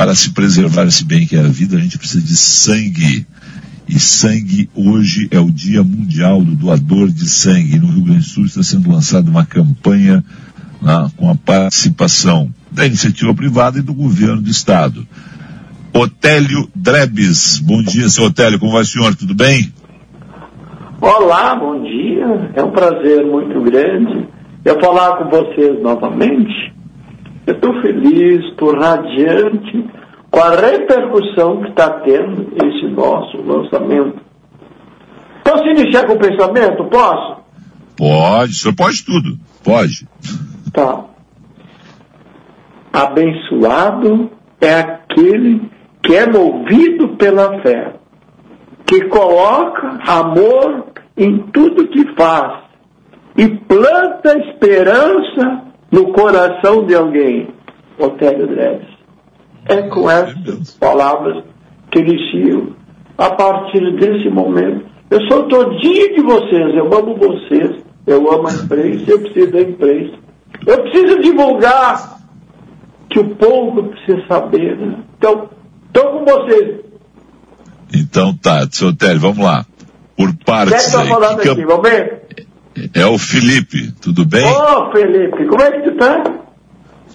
para se preservar esse bem que é a vida, a gente precisa de sangue. E sangue hoje é o Dia Mundial do Doador de Sangue. No Rio Grande do Sul está sendo lançada uma campanha né, com a participação da iniciativa privada e do governo do estado. Otélio Drebes. Bom dia, seu Otélio. Como vai, senhor? Tudo bem? Olá, bom dia. É um prazer muito grande eu falar com vocês novamente. Eu estou feliz, estou radiante com a repercussão que está tendo esse nosso lançamento. Posso iniciar com o pensamento? Posso? Pode, o senhor pode tudo. Pode. Tá. Abençoado é aquele que é movido pela fé, que coloca amor em tudo que faz e planta esperança no coração de alguém. Otélio Dreves. É com essas palavras que inicio a partir desse momento. Eu sou todinho de vocês, eu amo vocês, eu amo a imprensa, eu preciso da imprensa. Eu preciso divulgar que o povo precisa saber. Né? Então, estou com vocês. Então tá, seu Télio, vamos lá. Por partes Quem está falando aqui, vamos ver? É o Felipe, tudo bem? Ô, oh, Felipe, como é que tu tá?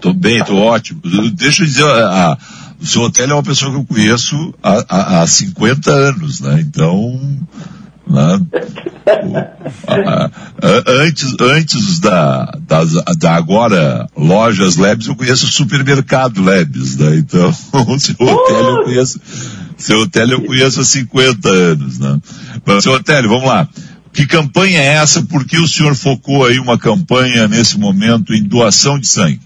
Tô bem, tô ótimo. Deixa eu dizer, a, a, o seu Otélio é uma pessoa que eu conheço há, há, há 50 anos, né? Então, né? antes, antes da, da, da, agora lojas Labs, eu conheço o supermercado Labs, né? Então, o seu Otélio eu conheço, seu Otélio eu conheço há 50 anos, né? Mas, seu Otélio, vamos lá. Que campanha é essa? Por que o senhor focou aí uma campanha nesse momento em doação de sangue?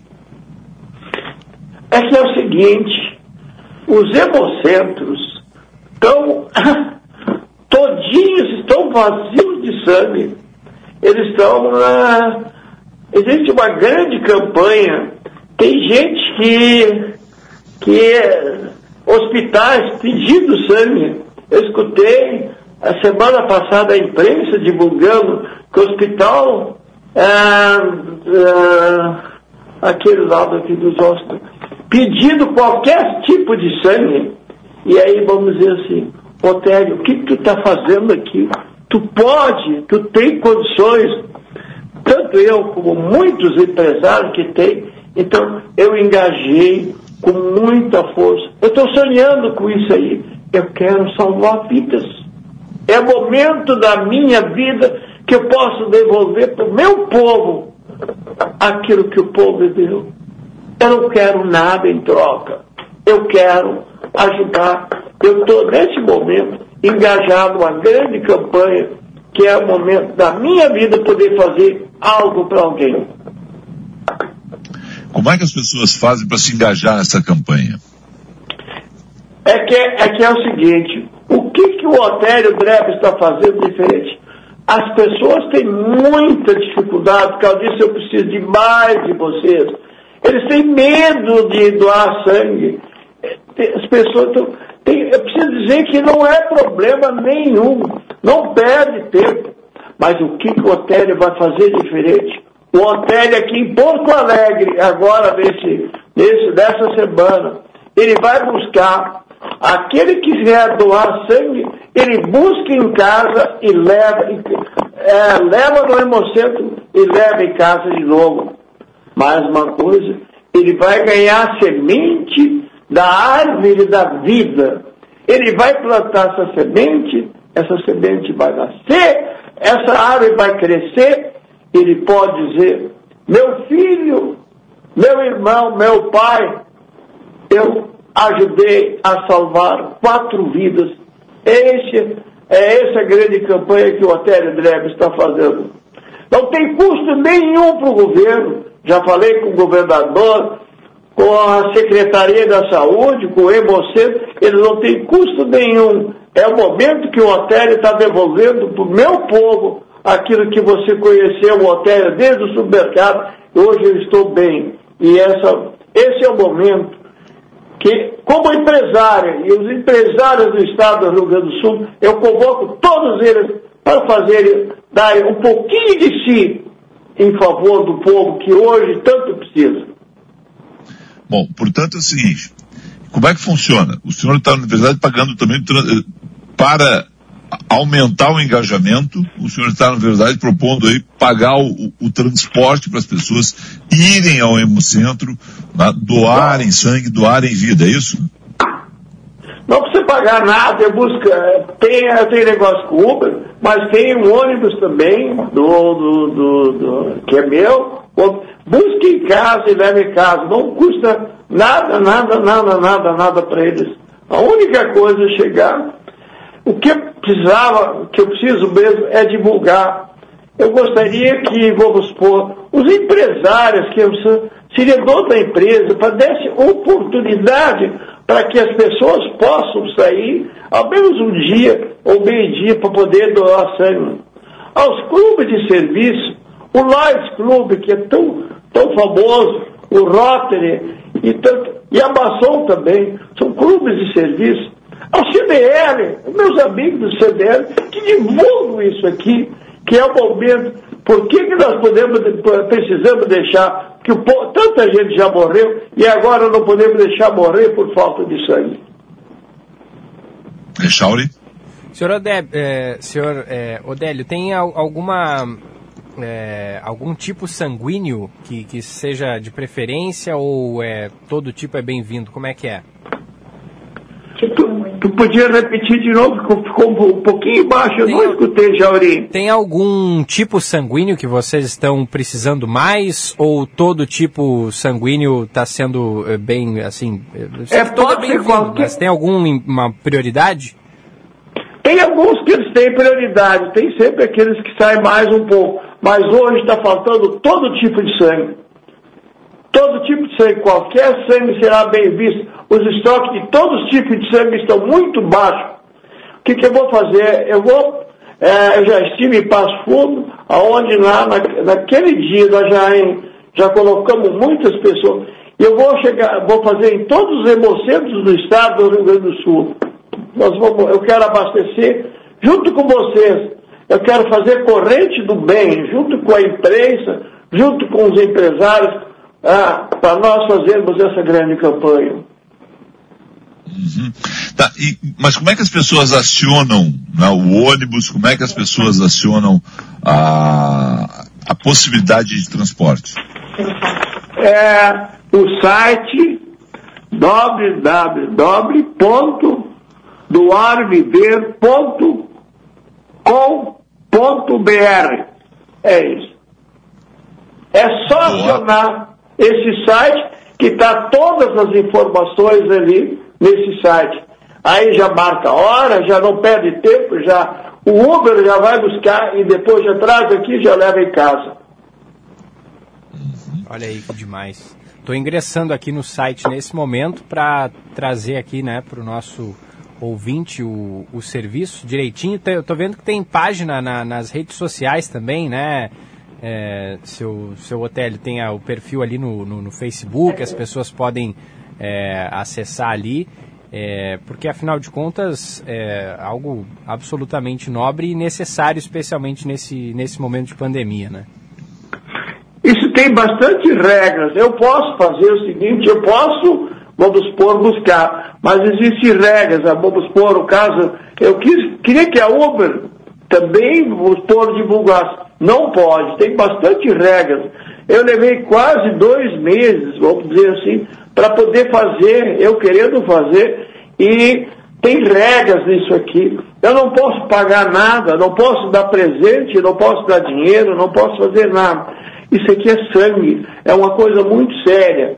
É que é o seguinte, os hemocentros estão todinhos estão vazios de sangue. Eles estão na. Existe uma grande campanha. Tem gente que. que hospitais pedindo sangue. Eu escutei a semana passada a imprensa divulgando que o hospital. É, é, aquele lado aqui dos ossos, pedindo qualquer tipo de sangue. E aí vamos dizer assim, Otélio, o que, tu está fazendo aqui? Tu pode, tu tem condições, tanto eu como muitos empresários que têm. Então, eu engajei com muita força. Eu estou sonhando com isso aí. Eu quero salvar vidas. É momento da minha vida que eu posso devolver para o meu povo aquilo que o povo me deu. Eu não quero nada em troca. Eu quero ajudar eu estou, nesse momento, engajado numa grande campanha, que é o momento da minha vida poder fazer algo para alguém. Como é que as pessoas fazem para se engajar nessa campanha? É que é, é que é o seguinte, que, que o Otério Drebe está fazendo diferente? As pessoas têm muita dificuldade, por causa disso eu preciso de mais de vocês. Eles têm medo de doar sangue. As pessoas estão eu preciso dizer que não é problema nenhum, não perde tempo. Mas o que, que o Otélio vai fazer diferente? O Otélio aqui em Porto Alegre, agora nesse, nesse, dessa semana, ele vai buscar aquele que quiser doar sangue, ele busca em casa e leva, é, leva no hemocentro e leva em casa de novo. Mais uma coisa, ele vai ganhar semente da árvore da vida. Ele vai plantar essa semente, essa semente vai nascer, essa árvore vai crescer. Ele pode dizer: Meu filho, meu irmão, meu pai, eu ajudei a salvar quatro vidas. Esse, é essa grande campanha que o Otério Drebe está fazendo. Não tem custo nenhum para o governo. Já falei com o governador, com a Secretaria da Saúde, com o Hemocentro, eles não têm custo nenhum. É o momento que o hotel está devolvendo para o meu povo aquilo que você conheceu, o hotel desde o supermercado, hoje eu estou bem. E essa, esse é o momento que, como empresário, e os empresários do Estado do Rio Grande do Sul, eu convoco todos eles para fazerem, dar um pouquinho de si em favor do povo que hoje tanto precisa. Bom, portanto é o seguinte, como é que funciona? O senhor está, na verdade, pagando também para aumentar o engajamento, o senhor está, na verdade, propondo aí pagar o, o transporte para as pessoas irem ao hemocentro, né, doarem sangue, doarem vida, é isso? Não precisa pagar nada, eu busco, é, tem, tem negócio com Uber, mas tem um ônibus também, do, do, do, do que é meu, busque em casa e leve em casa, não custa nada, nada, nada, nada, nada para eles. A única coisa é chegar, o que eu precisava, o que eu preciso mesmo é divulgar. Eu gostaria que, vamos supor, os empresários, que eu seria dono da empresa, para desse oportunidade para que as pessoas possam sair ao menos um dia ou meio-dia para poder doar sangue. Aos clubes de serviço, o Lions Club, que é tão, tão famoso, o Rotary e, tanto, e a Maçom também, são clubes de serviço. Ao CDL, meus amigos do CDL, que divulgam isso aqui, que é o momento. Por que, que nós podemos, precisamos deixar que o, tanta gente já morreu e agora não podemos deixar morrer por falta de sangue? Chauri? Senhor, Odé, é, senhor é, Odélio, tem alguma é, algum tipo sanguíneo que, que seja de preferência ou é, todo tipo é bem-vindo? Como é que é? Tu, podia repetir de novo, ficou um pouquinho baixo, eu tem, não escutei, Jauri. Tem algum tipo sanguíneo que vocês estão precisando mais ou todo tipo sanguíneo está sendo é, bem, assim, é, pode é ser qualquer... mas tem alguma prioridade? Tem alguns que eles têm prioridade, tem sempre aqueles que saem mais um pouco, mas hoje está faltando todo tipo de sangue. Todo tipo de sangue, qualquer sangue será bem visto. Os estoques de todos os tipos de sangue estão muito baixos. O que, que eu vou fazer? Eu vou, é, eu já estive em Passo Fundo, aonde lá na, naquele dia nós já, em, já colocamos muitas pessoas. Eu vou chegar, vou fazer em todos os hemocentros do estado do Rio Grande do Sul. Nós vamos, eu quero abastecer junto com vocês. Eu quero fazer corrente do bem, junto com a imprensa, junto com os empresários, ah, para nós fazermos essa grande campanha. Uhum. Tá, e, mas como é que as pessoas acionam né, o ônibus? Como é que as pessoas acionam a, a possibilidade de transporte? É o site www.doarviver.com.br É isso. É só acionar esse site que está todas as informações ali nesse site. Aí já marca a hora, já não perde tempo, já o Uber já vai buscar e depois já traz aqui e já leva em casa. Olha aí que demais. Estou ingressando aqui no site nesse momento para trazer aqui né, para o nosso ouvinte o, o serviço direitinho. Estou vendo que tem página na, nas redes sociais também, né? é, seu, seu hotel tem o perfil ali no, no, no Facebook, as pessoas podem é, acessar ali, é, porque afinal de contas é algo absolutamente nobre e necessário, especialmente nesse, nesse momento de pandemia, né? Isso tem bastante regras. Eu posso fazer o seguinte, eu posso, vamos supor, buscar, mas existem regras. Vamos supor o caso, eu quis, queria que a Uber também, vamos supor, divulgasse não pode, tem bastante regras. Eu levei quase dois meses, vamos dizer assim, para poder fazer, eu querendo fazer, e tem regras nisso aqui. Eu não posso pagar nada, não posso dar presente, não posso dar dinheiro, não posso fazer nada. Isso aqui é sangue, é uma coisa muito séria.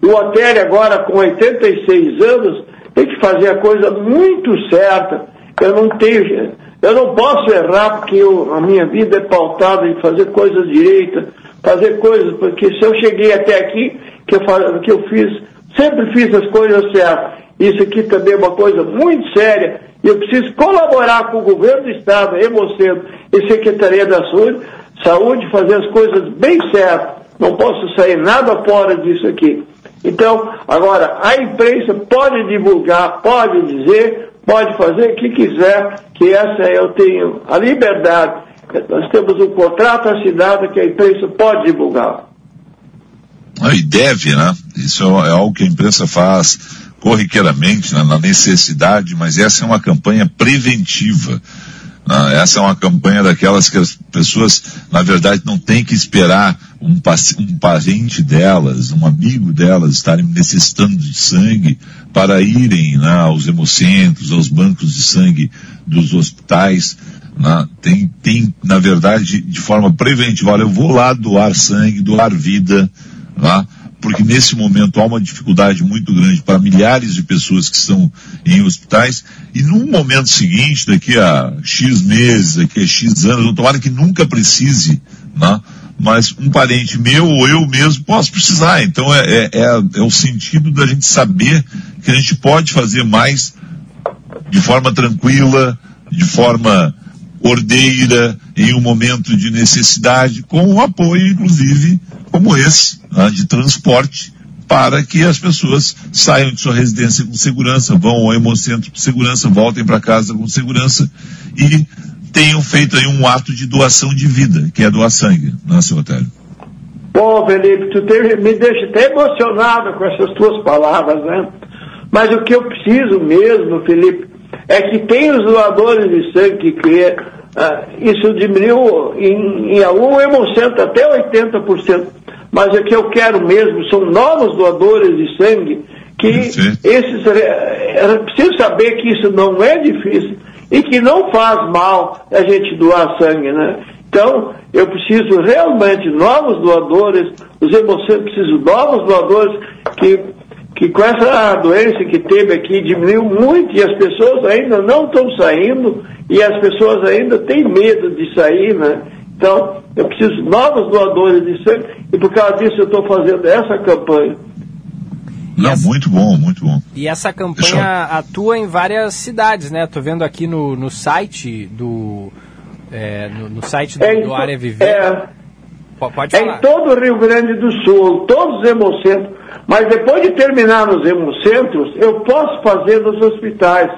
O Otério agora, com 86 anos, tem que fazer a coisa muito certa. Eu não tenho, eu não posso errar porque eu, a minha vida é pautada em fazer coisas direitas, fazer coisas, porque se eu cheguei até aqui, que eu, que eu fiz, sempre fiz as coisas certas. Isso aqui também é uma coisa muito séria e eu preciso colaborar com o governo do Estado, Hemocentro e Secretaria da Saúde, saúde, fazer as coisas bem certas. Não posso sair nada fora disso aqui. Então, agora, a imprensa pode divulgar, pode dizer, pode fazer o que quiser, que essa eu tenho a liberdade. Nós temos um contrato assinado que a imprensa pode divulgar. E deve, né? Isso é, é algo que a imprensa faz corriqueiramente, né, na necessidade, mas essa é uma campanha preventiva. Né? Essa é uma campanha daquelas que as pessoas, na verdade, não têm que esperar um, um parente delas, um amigo delas estarem necessitando de sangue para irem né, aos hemocentros, aos bancos de sangue dos hospitais. Né? Tem, tem, na verdade, de forma preventiva, olha, eu vou lá doar sangue, doar vida, né? Porque nesse momento há uma dificuldade muito grande para milhares de pessoas que estão em hospitais, e num momento seguinte, daqui a X meses, daqui a X anos, tomara que nunca precise, né? mas um parente meu ou eu mesmo posso precisar. Então é, é, é, é o sentido da gente saber que a gente pode fazer mais de forma tranquila, de forma ordeira, em um momento de necessidade, com o apoio, inclusive, como esse, né, de transporte, para que as pessoas saiam de sua residência com segurança, vão ao hemocentro com segurança, voltem para casa com segurança e tenham feito aí um ato de doação de vida, que é doar sangue, não é, seu Otério? Bom, Felipe, tu te, me deixa até emocionado com essas tuas palavras, né? Mas o que eu preciso mesmo, Felipe, é que tem os doadores de sangue que ah, isso diminuiu em, em algum hemocentro até 80%. Mas o que eu quero mesmo são novos doadores de sangue, que esses é, preciso saber que isso não é difícil e que não faz mal a gente doar sangue, né? Então, eu preciso realmente novos doadores, os hemocentros precisam de novos doadores que que com essa doença que teve aqui diminuiu muito e as pessoas ainda não estão saindo e as pessoas ainda têm medo de sair, né? Então, eu preciso de novos doadores de sangue e por causa disso eu estou fazendo essa campanha. Não, essa, muito bom, muito bom. E essa campanha atua em várias cidades, né? Estou vendo aqui no, no site do é, no, no, site do, é, do Área Viver. É, Pode falar. É em todo o Rio Grande do Sul, todos os hemocentros. Mas depois de terminar nos hemocentros, eu posso fazer nos hospitais.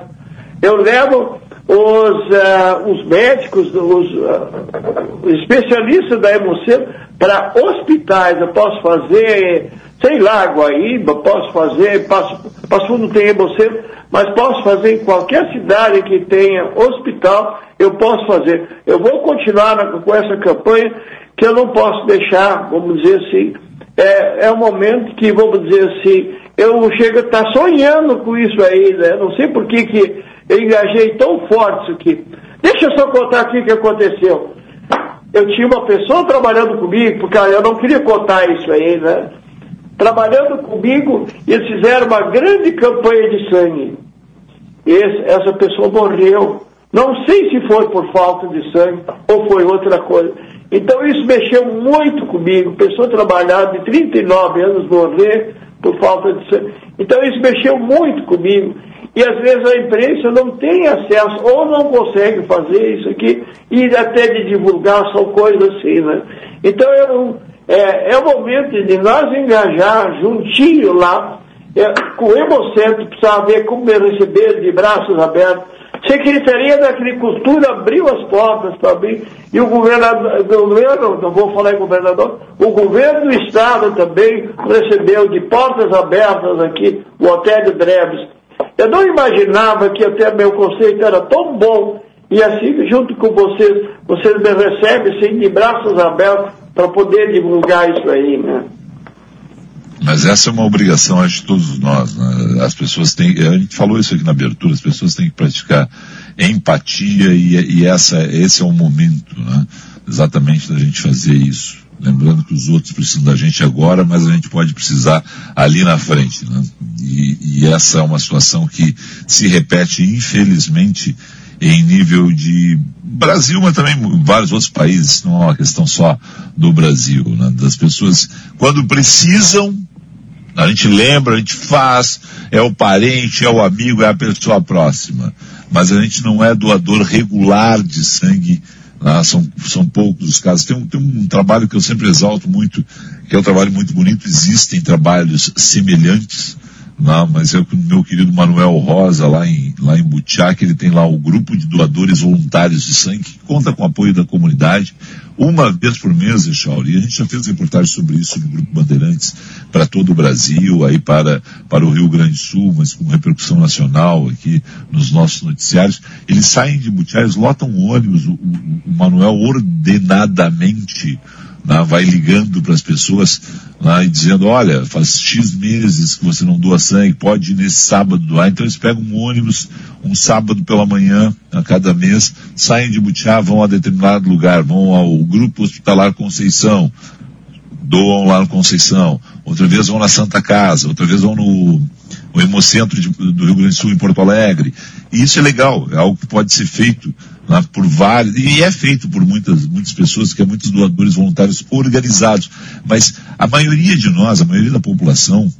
Eu levo os, uh, os médicos, os, uh, especialistas da hemocentro para hospitais. Eu posso fazer, sei lá, Guaíba, posso fazer, Passo, Passo Fundo tem hemocentro, mas posso fazer em qualquer cidade que tenha hospital, eu posso fazer. Eu vou continuar na, com essa campanha que eu não posso deixar, vamos dizer assim, é, é um momento que, vamos dizer assim, eu chego a estar sonhando com isso aí, né? Não sei por que, que eu engajei tão forte isso aqui. Deixa eu só contar aqui o que aconteceu. Eu tinha uma pessoa trabalhando comigo, porque eu não queria contar isso aí, né? Trabalhando comigo, eles fizeram uma grande campanha de sangue. Esse, essa pessoa morreu. Não sei se foi por falta de sangue ou foi outra coisa. Então isso mexeu muito comigo. Pessoa trabalhar de 39 anos morrer por falta de sangue. Então isso mexeu muito comigo. E às vezes a imprensa não tem acesso ou não consegue fazer isso aqui e até de divulgar são coisas assim, né? Então eu, é, é o momento de nós engajar juntinho lá, é, com o Hemocentro, precisava ver como me receber de braços abertos Secretaria da Agricultura abriu as portas para abrir, e o governador, governo, não vou falar em governador, o governo do estado também recebeu de portas abertas aqui o Hotel de Dreves. Eu não imaginava que até meu conceito era tão bom, e assim, junto com vocês, vocês me recebem assim, de braços abertos para poder divulgar isso aí, né? Mas essa é uma obrigação, acho, de todos nós. Né? As pessoas têm, a gente falou isso aqui na abertura, as pessoas têm que praticar empatia e, e essa, esse é o momento, né? Exatamente da gente fazer isso. Lembrando que os outros precisam da gente agora, mas a gente pode precisar ali na frente, né? E, e essa é uma situação que se repete, infelizmente, em nível de Brasil, mas também vários outros países, não é uma questão só do Brasil, né? das pessoas, quando precisam, a gente lembra, a gente faz, é o parente, é o amigo, é a pessoa próxima. Mas a gente não é doador regular de sangue, né? são, são poucos os casos. Tem um, tem um trabalho que eu sempre exalto muito, que é um trabalho muito bonito, existem trabalhos semelhantes, Não, mas é o meu querido Manuel Rosa, lá em, lá em Butiá, que ele tem lá o grupo de doadores voluntários de sangue, que conta com o apoio da comunidade, uma vez por mês, Echauri, e a gente já fez reportagem sobre isso no Grupo Bandeirantes, para todo o Brasil, aí para, para o Rio Grande do Sul, mas com repercussão nacional aqui nos nossos noticiários. Eles saem de Butiá, eles lotam ônibus, o, o, o Manuel ordenadamente né, vai ligando para as pessoas né, e dizendo, olha, faz X meses que você não doa sangue, pode ir nesse sábado doar. Então eles pegam um ônibus, um sábado pela manhã, a cada mês, saem de Butiá, vão a determinado lugar, vão ao Grupo Hospitalar Conceição, doam lá no Conceição, outra vez vão na Santa Casa, outra vez vão no, Hemocentro de, do Rio Grande do Sul, em Porto Alegre. E isso é legal, é algo que pode ser feito né, por vários, e é feito por muitas, muitas pessoas, que é muitos doadores voluntários organizados. Mas a maioria de nós, a maioria da população,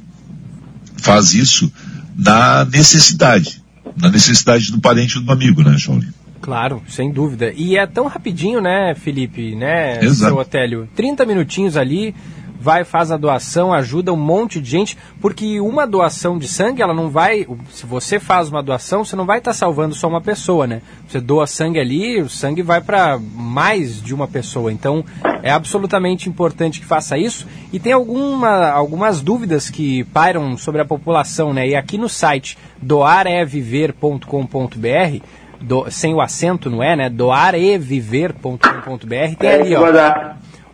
faz isso na necessidade. Na necessidade do parente ou do amigo, né, Shaolin? Claro, sem dúvida. E é tão rapidinho, né, Felipe, né, Exato. seu Otélio? 30 minutinhos ali, vai, faz a doação, ajuda um monte de gente, porque uma doação de sangue, ela não vai. Se você faz uma doação, você não vai estar tá salvando só uma pessoa, né? Você doa sangue ali, o sangue vai para mais de uma pessoa. Então é absolutamente importante que faça isso. E tem alguma, algumas dúvidas que pairam sobre a população, né? E aqui no site doareviver.com.br do, sem o acento, não é, né? Doareviver.com.br tem ali, ó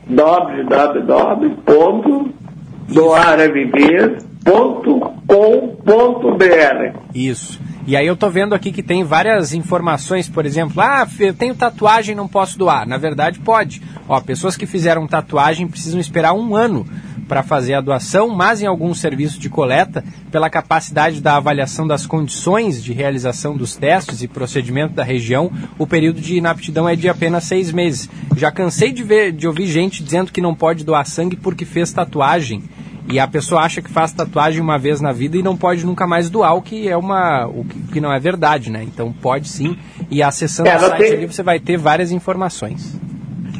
www.doareviver.com.br Isso. E aí eu tô vendo aqui que tem várias informações, por exemplo, ah, eu tenho tatuagem não posso doar. Na verdade, pode. Ó, pessoas que fizeram tatuagem precisam esperar um ano para fazer a doação, mas em algum serviço de coleta, pela capacidade da avaliação das condições de realização dos testes e procedimento da região, o período de inaptidão é de apenas seis meses. Já cansei de, ver, de ouvir gente dizendo que não pode doar sangue porque fez tatuagem. E a pessoa acha que faz tatuagem uma vez na vida e não pode nunca mais doar, o que é uma. o que, não é verdade, né? Então pode sim. E acessando o site tem... ali você vai ter várias informações.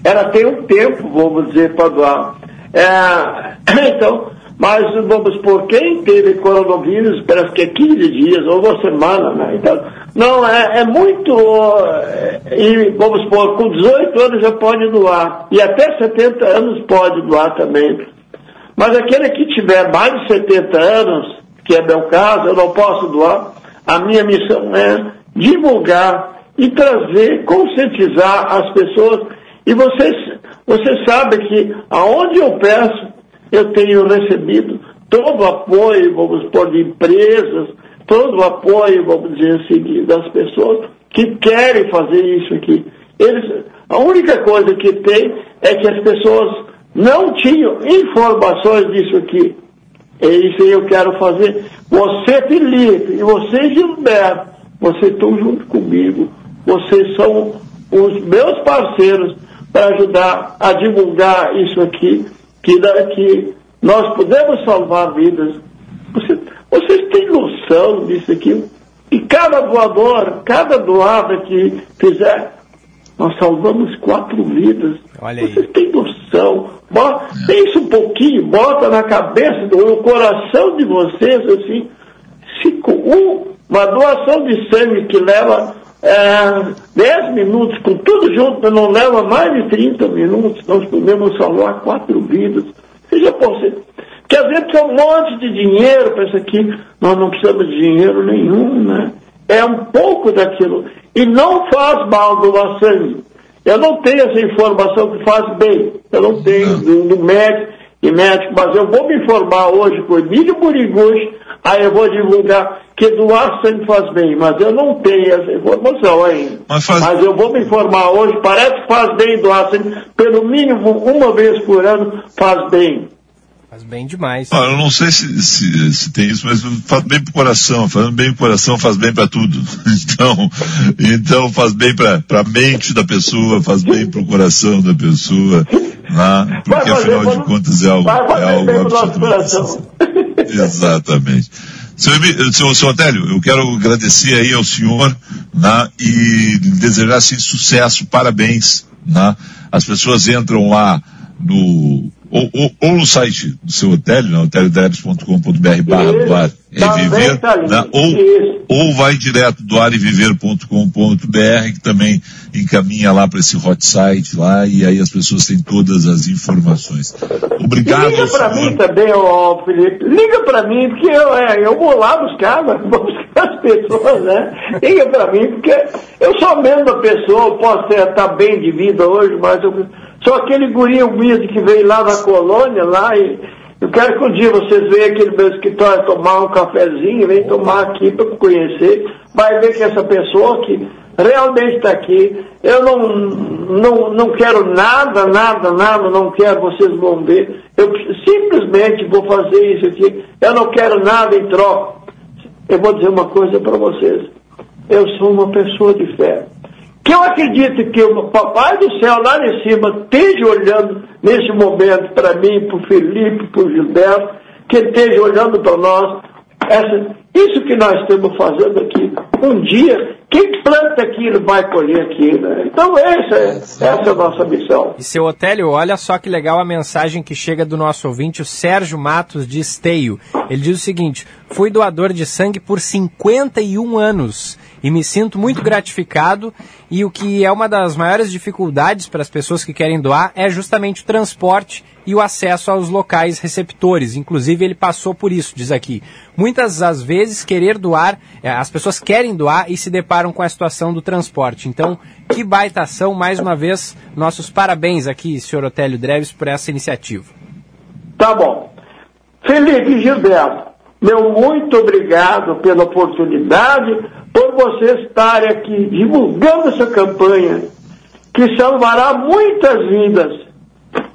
Ela tem um tempo, vamos dizer, para doar. É, então, mas vamos por quem teve coronavírus, parece que é 15 dias ou uma semana, né? Então, não, é, é muito. É, e vamos por, com 18 anos já pode doar. E até 70 anos pode doar também. Mas aquele que tiver mais de 70 anos, que é meu caso, eu não posso doar. A minha missão é divulgar e trazer, conscientizar as pessoas. E vocês você sabe que aonde eu peço, eu tenho recebido todo o apoio, vamos supor, de empresas, todo o apoio, vamos dizer assim, das pessoas que querem fazer isso aqui. Eles, a única coisa que tem é que as pessoas não tinham informações disso aqui. É isso que eu quero fazer. Você, Felipe, e você, Gilberto, vocês estão junto comigo. Vocês são os meus parceiros para ajudar a divulgar isso aqui, que, que nós podemos salvar vidas. Você, vocês têm noção disso aqui? E cada doador, cada doada que fizer, nós salvamos quatro vidas. Olha aí. Vocês têm noção? Bota, pensa um pouquinho, bota na cabeça, no coração de vocês, assim, se, um, uma doação de sangue que leva é, 10 minutos, com tudo junto, não leva mais de 30 minutos, nós podemos salvar quatro vidas. Seja possível. Porque às vezes tem um monte de dinheiro para isso aqui, nós não precisamos de dinheiro nenhum, né? É um pouco daquilo. E não faz mal doar sangue. Eu não tenho essa informação que faz bem. Eu não tenho do, do médico e médico, mas eu vou me informar hoje com o Emílio Buriguchi, aí eu vou divulgar que doar sangue faz bem, mas eu não tenho essa informação ainda. Mas, faz... mas eu vou me informar hoje, parece que faz bem doar sangue, pelo mínimo uma vez por ano faz bem. Faz bem demais. Ah, eu não sei se, se, se, tem isso, mas faz bem pro coração. Fazendo bem pro coração faz bem para tudo. Então, então faz bem para a mente da pessoa, faz bem pro coração da pessoa. Né? Porque afinal de contas é algo, é algo absolutamente. Exatamente. Seu, seu, seu Otélio, eu quero agradecer aí ao senhor né, e desejar assim, sucesso, parabéns. Né? As pessoas entram lá no ou, ou, ou, no site do seu hotel, né, hoteldebs.com.br barra doar e viver, tá né, ou, ou vai direto doareviver.com.br que também encaminha lá para esse hot site lá e aí as pessoas têm todas as informações. Obrigado. E liga para mim também, ó, Felipe, liga para mim porque eu, é, eu vou lá buscar, vou buscar as pessoas, né? Liga para mim porque eu sou a mesma pessoa, posso estar tá bem de vida hoje, mas eu Sou aquele guri humilde que veio lá na colônia, lá, e eu quero que um dia vocês venham aqui no meu escritório tomar um cafezinho, vem tomar aqui para conhecer, vai ver que essa pessoa que realmente está aqui, eu não, não, não quero nada, nada, nada, não quero, vocês vão ver, eu simplesmente vou fazer isso aqui, eu não quero nada em troca. Eu vou dizer uma coisa para vocês, eu sou uma pessoa de fé que eu acredito que o Papai do Céu lá em cima esteja olhando nesse momento para mim, para o Felipe, para o Gilberto, que ele esteja olhando para nós. Essa, isso que nós estamos fazendo aqui, um dia, quem planta aquilo vai colher aquilo. Né? Então essa é, essa é a nossa missão. E seu Otélio, olha só que legal a mensagem que chega do nosso ouvinte, o Sérgio Matos de Esteio. Ele diz o seguinte, fui doador de sangue por 51 anos e me sinto muito gratificado. E o que é uma das maiores dificuldades para as pessoas que querem doar é justamente o transporte e o acesso aos locais receptores. Inclusive, ele passou por isso, diz aqui. Muitas das vezes, querer doar, é, as pessoas querem doar e se deparam com a situação do transporte. Então, que baita ação, mais uma vez, nossos parabéns aqui, senhor Otélio Dreves, por essa iniciativa. Tá bom. Felipe Gilberto, meu muito obrigado pela oportunidade, por vocês estarem aqui divulgando essa campanha, que salvará muitas vidas.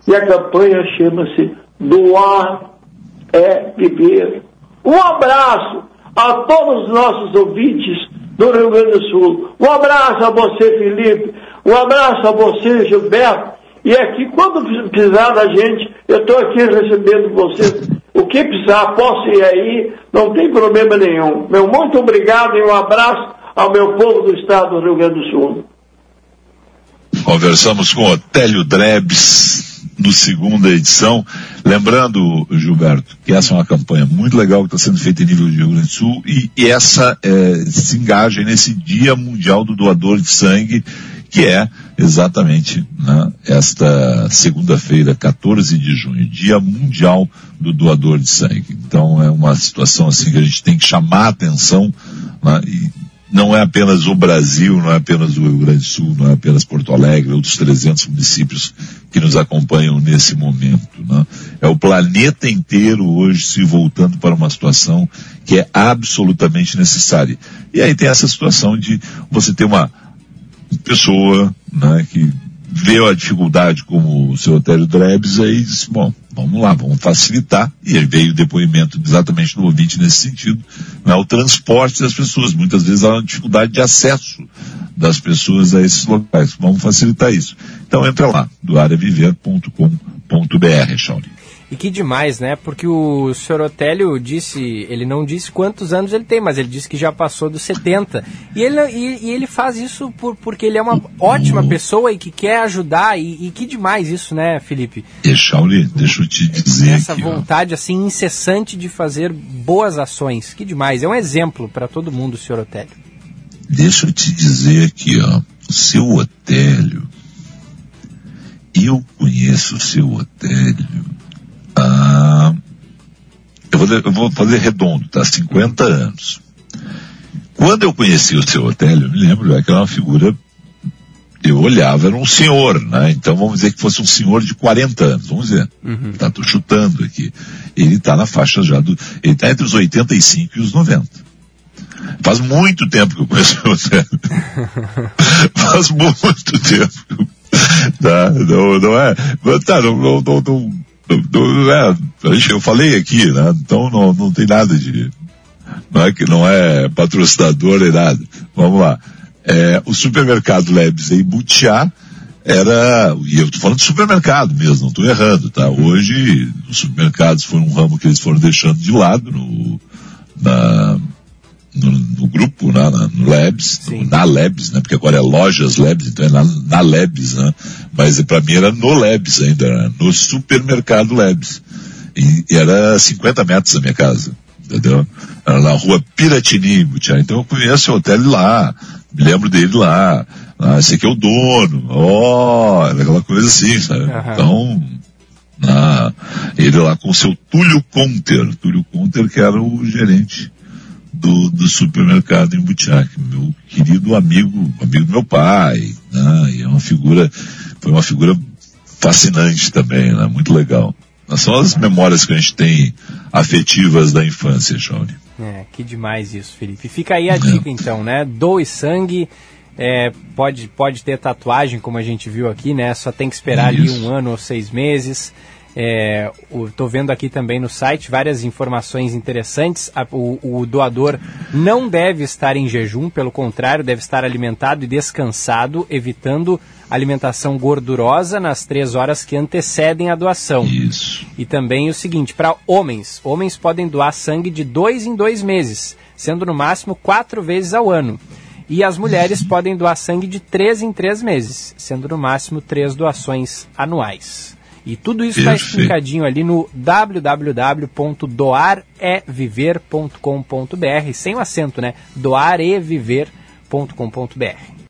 E a campanha chama-se Doar é Viver. Um abraço a todos os nossos ouvintes do Rio Grande do Sul. Um abraço a você, Felipe. Um abraço a você, Gilberto. E aqui, quando precisar da gente, eu estou aqui recebendo vocês o que precisar, posso ir aí, não tem problema nenhum. Meu muito obrigado e um abraço ao meu povo do estado do Rio Grande do Sul. Conversamos com Otélio Drebs no segunda edição. Lembrando, Gilberto, que essa é uma campanha muito legal que está sendo feita em nível de Rio Grande do Sul e, e essa é, se engaja nesse Dia Mundial do Doador de Sangue que é exatamente né, esta segunda-feira, 14 de junho, Dia Mundial do Doador de Sangue. Então é uma situação assim que a gente tem que chamar a atenção né, e não é apenas o Brasil, não é apenas o Rio Grande do Sul, não é apenas Porto Alegre, outros 300 municípios que nos acompanham nesse momento. Né? É o planeta inteiro hoje se voltando para uma situação que é absolutamente necessária. E aí tem essa situação de você ter uma pessoa, né, que vê a dificuldade como o seu Otélio Drebs aí disse, bom, vamos lá, vamos facilitar. E aí veio o depoimento exatamente do ouvinte nesse sentido, né, o transporte das pessoas. Muitas vezes há uma dificuldade de acesso das pessoas a esses locais. Vamos facilitar isso. Então entra lá, doareviver.com.br, Shawnee. E que demais, né? Porque o senhor Otélio disse, ele não disse quantos anos ele tem, mas ele disse que já passou dos 70. E ele, e, e ele faz isso por, porque ele é uma ótima pessoa e que quer ajudar. E, e que demais isso, né, Felipe? E Shauli, deixa eu te dizer. Essa aqui, vontade, ó. assim, incessante de fazer boas ações. Que demais. É um exemplo para todo mundo, senhor Otélio. Deixa eu te dizer aqui, ó. Seu Otélio. Eu conheço o seu Otélio eu, vou, eu, vou, fazer redondo, tá? 50 anos. Quando eu conheci o seu Otélio, eu me lembro é que era uma figura, eu olhava, era um senhor, né? Então vamos dizer que fosse um senhor de 40 anos, vamos dizer. Uhum. Tá, tô chutando aqui. Ele tá na faixa já do, ele tá entre os 85 e os 90. Faz muito tempo que eu conheço o Otélio. Faz muito tempo. Tá, não, não é, tá, não, não, não do, do, é, eu falei aqui, né? Então não, não tem nada de, não é que não é patrocinador nem nada. Vamos lá. É, o supermercado Lebes em Butiá era, e eu estou falando de supermercado mesmo, não estou errando, tá? Hoje, os supermercados foram um ramo que eles foram deixando de lado no, na, no, no grupo, grupo na, no Labs, Sim. na Labs, né? Porque agora é lojas Labs, então é na, na Labs, né? Mas para mim era no Labs ainda, era no supermercado Labs. E, e era 50 metros da minha casa, entendeu? Era na rua Piratini, Butiá. Então eu conheço o hotel lá, me lembro dele lá. Ah, esse aqui é o dono, ó, oh, aquela coisa assim, sabe? Aham. Então, na, ele lá com o seu Túlio Conter, Túlio Conter que era o gerente do, do supermercado em Butiac, meu querido amigo, amigo do meu pai, né? E é uma figura, foi uma figura fascinante também, né? Muito legal. São as memórias que a gente tem afetivas da infância, Shawnee. É, que demais isso, Felipe. Fica aí a dica então, né? Doe sangue, é, pode, pode ter tatuagem, como a gente viu aqui, né? Só tem que esperar ali Isso. um ano ou seis meses. É, tô vendo aqui também no site várias informações interessantes. A- o, o doador não deve estar em jejum, pelo contrário, deve estar alimentado e descansado, evitando alimentação gordurosa nas três horas que antecedem a doação. Isso. E também o seguinte, para homens, homens podem doar sangue de dois em dois meses, sendo no máximo quatro vezes ao ano. E as mulheres podem doar sangue de três em três meses, sendo no máximo três doações anuais. E tudo isso está explicadinho ali no www.doareviver.com.br, sem o acento, né? doareviver.com.br.